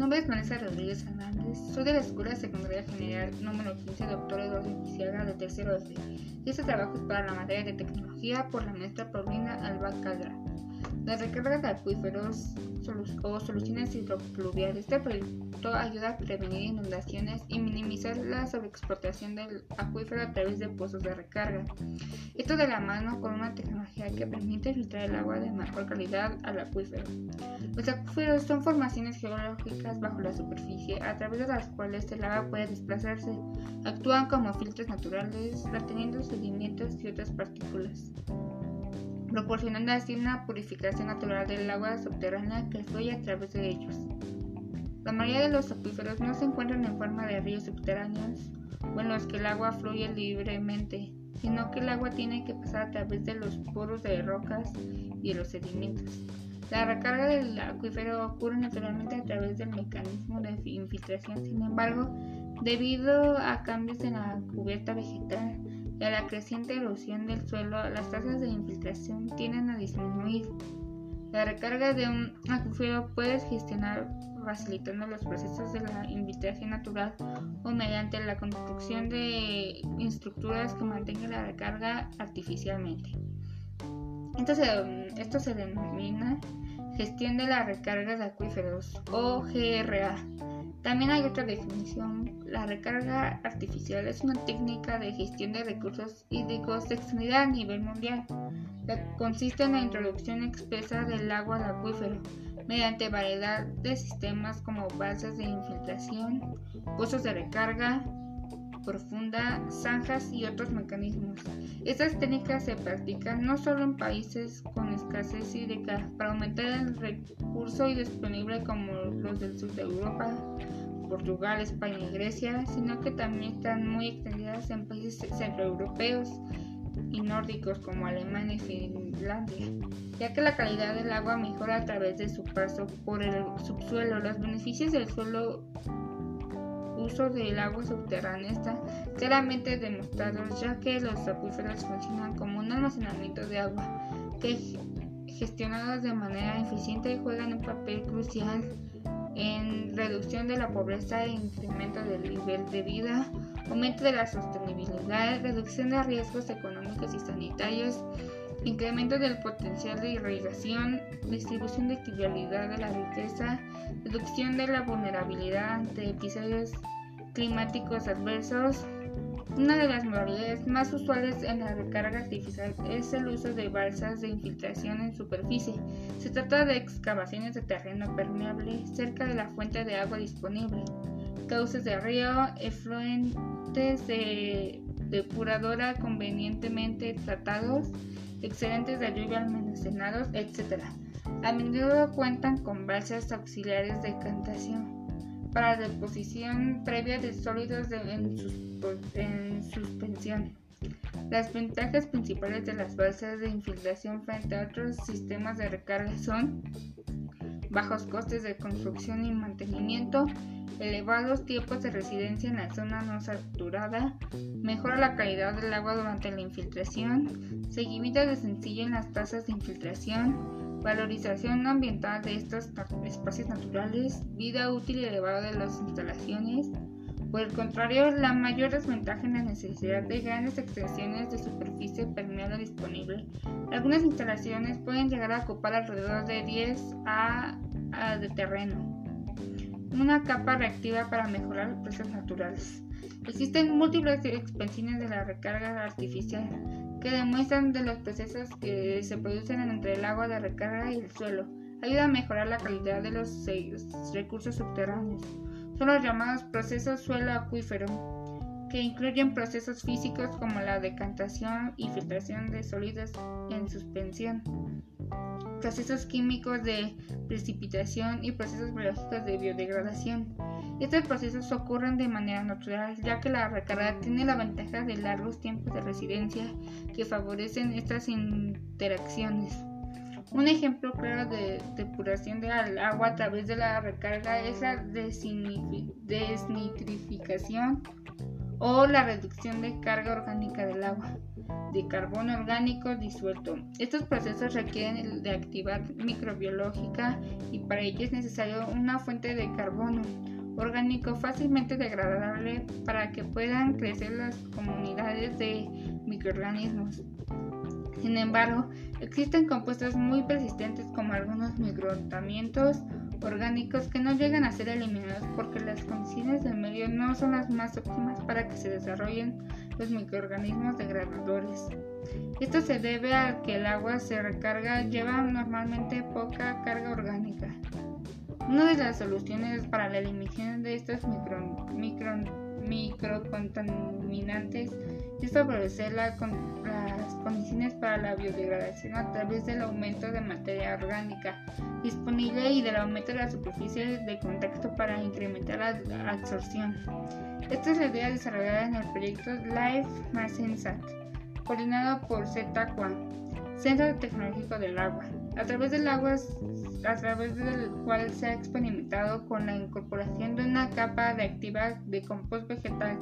nombre es Vanessa Rodríguez Hernández. Soy de la Escuela Secundaria General número 15, doctor Eduardo Piciaga, de tercero F. Y este trabajo es para la materia de tecnología por la maestra Paulina Alba Caldra. La recarga de acuíferos o soluciones hidropluviales. Este proyecto ayuda a prevenir inundaciones y minimizar la sobreexplotación del acuífero a través de pozos de recarga. Esto de la mano con una tecnología que permite filtrar el agua de mejor calidad al acuífero. Los acuíferos son formaciones geológicas bajo la superficie a través de las cuales el agua puede desplazarse. Actúan como filtros naturales, reteniendo sedimentos y otras partículas proporcionando así una purificación natural del agua subterránea que fluye a través de ellos. La mayoría de los acuíferos no se encuentran en forma de ríos subterráneos o en los que el agua fluye libremente, sino que el agua tiene que pasar a través de los poros de rocas y de los sedimentos. La recarga del acuífero ocurre naturalmente a través del mecanismo de infiltración, sin embargo, debido a cambios en la cubierta vegetal, y a la creciente erosión del suelo, las tasas de infiltración tienden a disminuir. La recarga de un acuífero puede gestionar facilitando los procesos de la infiltración natural o mediante la construcción de estructuras que mantengan la recarga artificialmente. Entonces, esto se denomina gestión de la recarga de acuíferos o GRA. También hay otra definición. La recarga artificial es una técnica de gestión de recursos hídricos extendida a nivel mundial. consiste en la introducción expresa del agua al acuífero mediante variedad de sistemas como balsas de infiltración, pozos de recarga profunda, zanjas y otros mecanismos. Estas técnicas se practican no solo en países con escasez hídrica para aumentar el recurso disponible como los del sur de Europa, Portugal, España y Grecia, sino que también están muy extendidas en países centroeuropeos y nórdicos como Alemania y Finlandia, ya que la calidad del agua mejora a través de su paso por el subsuelo. Los beneficios del suelo uso del agua subterránea están claramente demostrados, ya que los acuíferos funcionan como un almacenamiento de agua que gestionados de manera eficiente juegan un papel crucial en reducción de la pobreza e incremento del nivel de vida, aumento de la sostenibilidad, reducción de riesgos económicos y sanitarios, incremento del potencial de irrigación, distribución de equilibrabilidad de la riqueza, reducción de la vulnerabilidad ante episodios climáticos adversos, una de las modalidades más usuales en la recarga artificial es el uso de balsas de infiltración en superficie. Se trata de excavaciones de terreno permeable cerca de la fuente de agua disponible, cauces de río, efluentes de depuradora convenientemente tratados, excedentes de lluvia almacenados, etc. A menudo cuentan con balsas auxiliares de cantación para deposición previa de sólidos en, suspensión. Las ventajas principales de las balsas de infiltración frente a otros sistemas de recarga son bajos costes de construcción y mantenimiento, elevados tiempos de residencia en la zona no saturada, mejora la calidad del agua durante la infiltración, seguimiento de sencillo en las tasas de infiltración, valorización ambiental de estos espacios naturales, vida útil elevada de las instalaciones. Por el contrario, la mayor desventaja es la necesidad de grandes extensiones de superficie permeable disponible. Algunas instalaciones pueden llegar a ocupar alrededor de 10 a, de terreno. Una capa reactiva para mejorar los procesos naturales. Existen múltiples expansiones de la recarga artificial que demuestran de los procesos que se producen entre el agua de recarga y el suelo. Ayuda a mejorar la calidad de los recursos subterráneos. Son los llamados procesos suelo acuífero, que incluyen procesos físicos como la decantación y filtración de sólidos en suspensión, procesos químicos de precipitación y procesos biológicos de biodegradación. Estos procesos ocurren de manera natural, ya que la recarga tiene la ventaja de largos tiempos de residencia que favorecen estas interacciones. Un ejemplo claro de depuración del agua a través de la recarga es la desnitrificación o la reducción de carga orgánica del agua de carbono orgánico disuelto. Estos procesos requieren de actividad microbiológica y para ello es necesario una fuente de carbono orgánico fácilmente degradable para que puedan crecer las comunidades de microorganismos. Sin embargo, existen compuestos muy persistentes como algunos microtamientos orgánicos que no llegan a ser eliminados porque las condiciones del medio no son las más óptimas para que se desarrollen los microorganismos degradadores. Esto se debe a que el agua se recarga lleva normalmente poca carga orgánica. Una de las soluciones para la eliminación de estos micro, micro, microcontaminantes es favorecer las condiciones para la biodegradación a través del aumento de materia orgánica disponible y del aumento de la superficie de contacto para incrementar la absorción. Esta es la idea desarrollada en el proyecto Life Sensat, coordinado por ZQA, Centro Tecnológico del Agua, a través del agua a través del cual se ha experimentado con la incorporación de una capa de activa de compost vegetal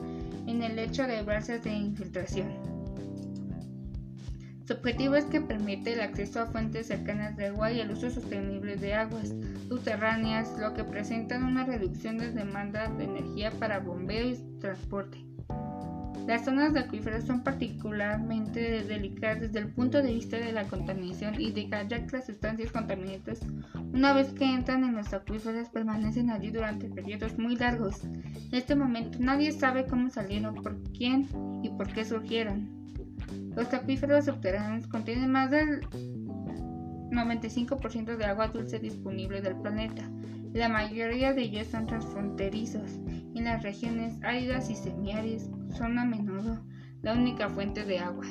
en el lecho de balsas de infiltración. Su objetivo es que permite el acceso a fuentes cercanas de agua y el uso sostenible de aguas subterráneas, lo que presenta una reducción de demanda de energía para bombeo y transporte. Las zonas de acuíferos son particularmente delicadas desde el punto de vista de la contaminación y de ya que las sustancias contaminantes, una vez que entran en los acuíferos, permanecen allí durante periodos muy largos. En este momento nadie sabe cómo salieron, por quién y por qué surgieron. Los acuíferos subterráneos contienen más del 95% de agua dulce disponible del planeta. La mayoría de ellos son transfronterizos. En las regiones áridas y semiáridas son a menudo la única fuente de agua.